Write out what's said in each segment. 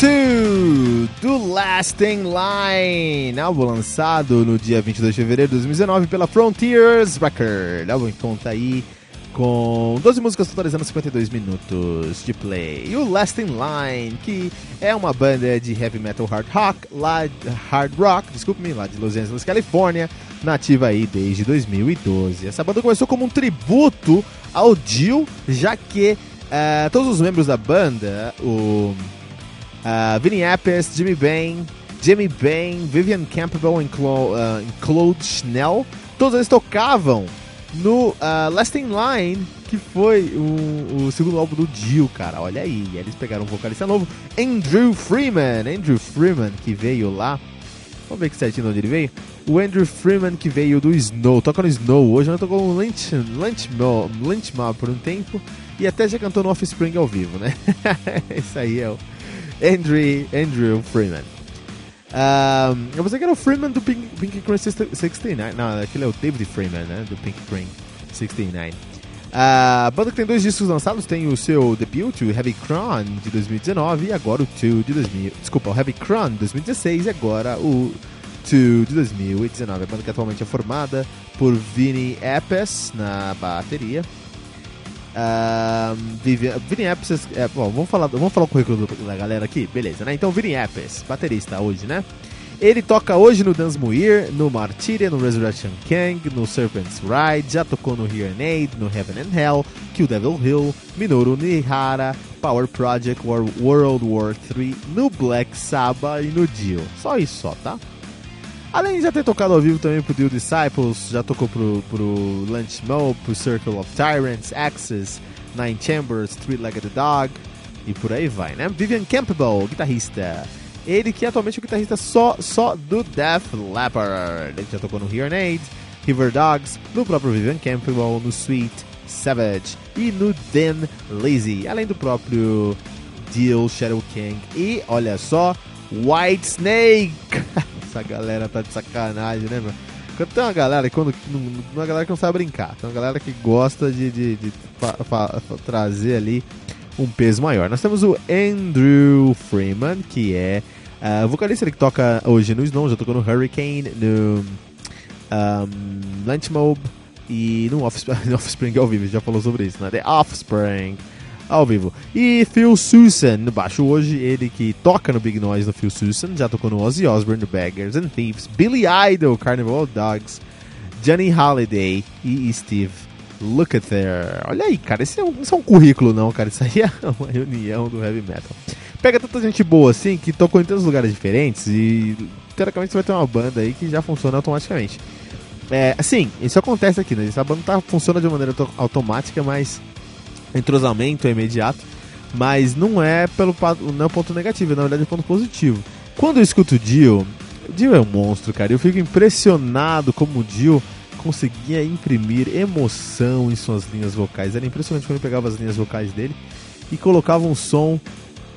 to The Lasting Line, álbum lançado no dia 22 de fevereiro de 2019 pela Frontiers Record. Álbum conta aí com 12 músicas totalizando 52 minutos de play. E o Lasting Line, que é uma banda de heavy metal hard rock, lá hard rock, desculpe-me, lá de Los Angeles, Califórnia, nativa aí desde 2012. Essa banda começou como um tributo ao Dio, já que uh, todos os membros da banda, o uh, Vinny Appice, Jimmy Bain, Jimmy Bain, Vivian Campbell e Clo uh, Claude Schnell, todos eles tocavam no uh, Last in Line, que foi o, o, segundo álbum do Dio, cara. Olha aí, eles pegaram um vocalista novo, Andrew Freeman. Andrew Freeman, que veio lá. Vamos ver que certinho de onde ele veio. O Andrew Freeman, que veio do Snow. Toca no Snow hoje, eu tocou no Lynch, Lynch, Lynch Mob por um tempo. E até já cantou no Offspring ao vivo, né? Esse aí é o Andrew, Andrew Freeman. Um, eu pensei que era o Freeman do Pink, Pink Cream 69. Não, aquele é o David Freeman, né? Do Pink Cream 69. A banda que tem dois discos lançados tem o seu debut, o Heavy Crown de 2019 e agora o Two de 2000. Desculpa, o Heavy Crown de 2016 e agora o Two de 2019. A banda que atualmente é formada por Vinny Appice na bateria, Uh, Vini Apps, é, bom, vamos falar, vamos falar o currículo da galera aqui? Beleza, né? Então, Vini Apps, baterista hoje, né? Ele toca hoje no Dance Muir, no Martyria, no Resurrection King, no Serpent's Ride, já tocou no Here and Aid, no Heaven and Hell, Kill Devil Hill, Minoru Nihara, Power Project, World War 3, no Black Sabbath e no Dio. Só isso só, tá? Além de já ter tocado ao vivo também pro The Disciples, já tocou pro, pro Lunch Mo, pro Circle of Tyrants, Axis, Nine Chambers, Three-Legged Dog e por aí vai, né? Vivian Campbell, guitarrista. Ele que atualmente é o guitarrista só, só do Death Leopard. Ele já tocou no Here Aid, River Dogs, no próprio Vivian Campbell, no Sweet Savage e no Dan Lazy, além do próprio Deal Shadow King e, olha só, White Snake. essa galera tá de sacanagem, né, meu? Tem uma galera quando. Uma galera que não sabe brincar. Tem uma galera que gosta de, de, de trazer ali um peso maior. Nós temos o Andrew Freeman, que é uh, vocalista que toca hoje no Snow, já tocou no Hurricane, no um, Lunch Mob e no Offspring, Offspring ao vivo, já falou sobre isso, né? The Offspring ao vivo. E Phil Susan no baixo hoje, ele que toca no Big Noise no Phil Susan, já tocou no Ozzy Osbourne, no Beggars and Thieves, Billy Idol, Carnival Dogs, Johnny Holiday e Steve Lukather. Olha aí, cara, esse é um, isso é um currículo não, cara, isso aí é uma reunião do heavy metal. Pega tanta gente boa assim, que tocou em tantos lugares diferentes e teoricamente você vai ter uma banda aí que já funciona automaticamente. É, assim, isso acontece aqui, né? Essa banda tá, funciona de maneira automática, mas entrosamento é imediato, mas não é pelo não é ponto negativo, na verdade é ponto positivo. Quando eu escuto o Dio, o Dio é um monstro, cara. Eu fico impressionado como o Dio conseguia imprimir emoção em suas linhas vocais. Era impressionante quando ele pegava as linhas vocais dele e colocava um som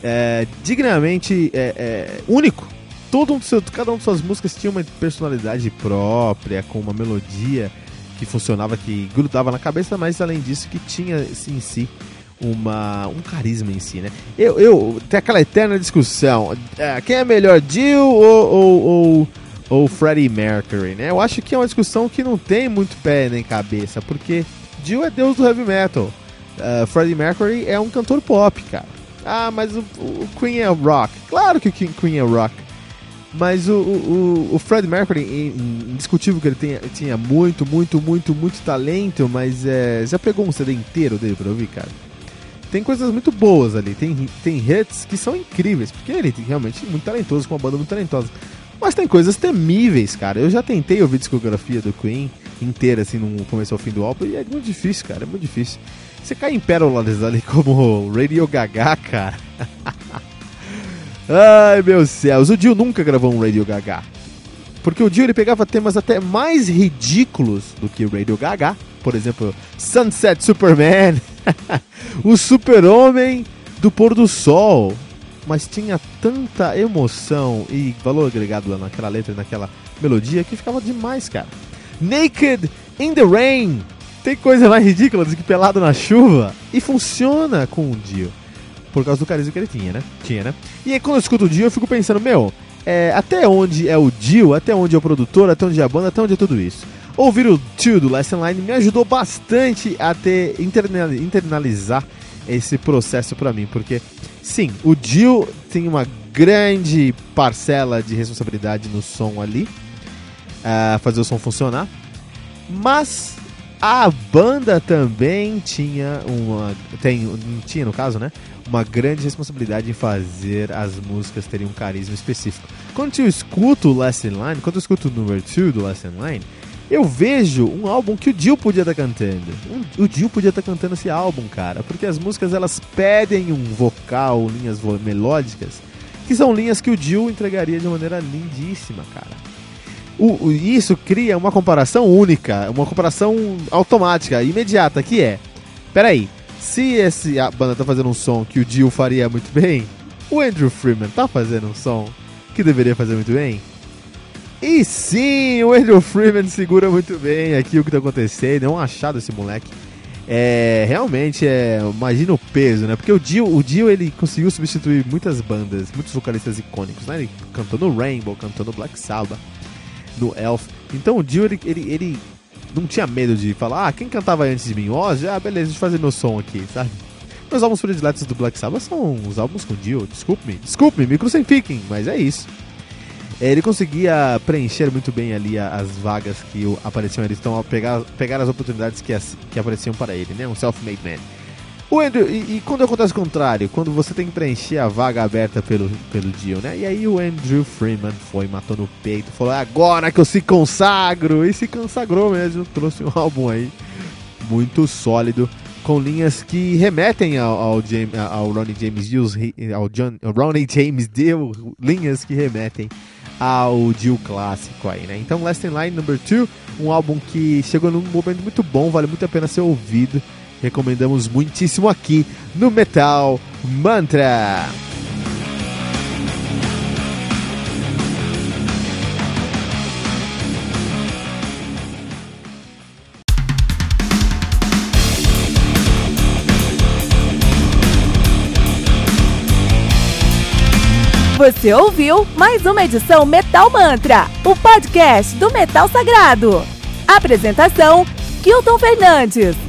é, dignamente é, é, único. Todo um seu, cada uma de suas músicas tinha uma personalidade própria, com uma melodia que funcionava, que grudava na cabeça, mas além disso que tinha em si uma, um carisma em si, né? Eu, eu tem aquela eterna discussão, é, quem é melhor, Jill ou, ou, ou, ou Freddie Mercury, né? Eu acho que é uma discussão que não tem muito pé nem cabeça, porque Jill é deus do heavy metal, uh, Freddie Mercury é um cantor pop, cara. Ah, mas o, o Queen é rock. Claro que o Queen é rock. Mas o, o, o Fred Mercury, indiscutível que ele tenha, tinha muito, muito, muito, muito talento, mas é, já pegou um CD inteiro dele pra ouvir, cara? tem coisas muito boas ali, tem, tem hits que são incríveis, porque ele é realmente muito talentoso, com uma banda muito talentosa. Mas tem coisas temíveis, cara. Eu já tentei ouvir discografia do Queen inteira, assim, no começo ao fim do álbum, e é muito difícil, cara, é muito difícil. Você cai em pérolas ali como Radio Gaga, cara. Ai, meu céus. O Dio nunca gravou um Radio Gaga. Porque o Dio ele pegava temas até mais ridículos do que o Radio Gaga. Por exemplo, Sunset Superman, o Super-Homem do Pôr do Sol. Mas tinha tanta emoção e valor agregado naquela letra, naquela melodia, que ficava demais, cara. Naked in the Rain. Tem coisa mais ridícula do que pelado na chuva. E funciona com o Dio. Por causa do carisma que ele tinha, né? Tinha, né? E aí quando eu escuto o Dio, eu fico pensando, meu, é, até onde é o Dio, até onde é o produtor, até onde é a banda, até onde é tudo isso. Ouvir o Tio do Lesson Line me ajudou bastante a ter internalizar esse processo para mim, porque sim, o Dio tem uma grande parcela de responsabilidade no som ali, uh, fazer o som funcionar, mas a banda também tinha uma. Tem, tinha, no caso, né? Uma grande responsabilidade em fazer as músicas terem um carisma específico. Quando eu escuto o Last in Line, quando eu escuto o número 2 do Last in Line, eu vejo um álbum que o Dio podia estar tá cantando. Um, o Dio podia estar tá cantando esse álbum, cara. Porque as músicas elas pedem um vocal, linhas melódicas, que são linhas que o Dio entregaria de maneira lindíssima, cara o, o, isso cria uma comparação única, uma comparação automática, imediata, que é: peraí, se esse, a banda tá fazendo um som que o Dio faria muito bem, o Andrew Freeman tá fazendo um som que deveria fazer muito bem? E sim, o Andrew Freeman segura muito bem aqui o que tá acontecendo, é um achado esse moleque. É, realmente, é, imagina o peso, né? Porque o Dio, o Dio ele conseguiu substituir muitas bandas, muitos vocalistas icônicos, né? Ele cantou no Rainbow, cantou no Black Sabbath no Elf. Então o Dio, ele, ele, ele não tinha medo de falar, ah, quem cantava antes de mim? Ozzy? Ah, beleza, deixa eu fazer meu som aqui, sabe? Meus álbuns prediletos do Black Sabbath são os álbuns com Dio, desculpe-me, desculpe-me, me crucifiquem, mas é isso. Ele conseguia preencher muito bem ali as vagas que apareciam ali, então pegar, pegar as oportunidades que, as, que apareciam para ele, né? Um self-made man. O Andrew, e, e, quando acontece o contrário, quando você tem que preencher a vaga aberta pelo, pelo Dio, né? E aí o Andrew Freeman foi, matou no peito, falou: é agora que eu se consagro! E se consagrou mesmo, trouxe um álbum aí muito sólido, com linhas que remetem ao, ao, James, ao Ronnie James Dio, ao, John, ao Ronnie James Dio, linhas que remetem ao Dio clássico aí, né? Então, Last in Line Number 2, um álbum que chegou num momento muito bom, vale muito a pena ser ouvido recomendamos muitíssimo aqui no Metal Mantra. Você ouviu mais uma edição Metal Mantra, o podcast do Metal Sagrado. Apresentação: Kilton Fernandes.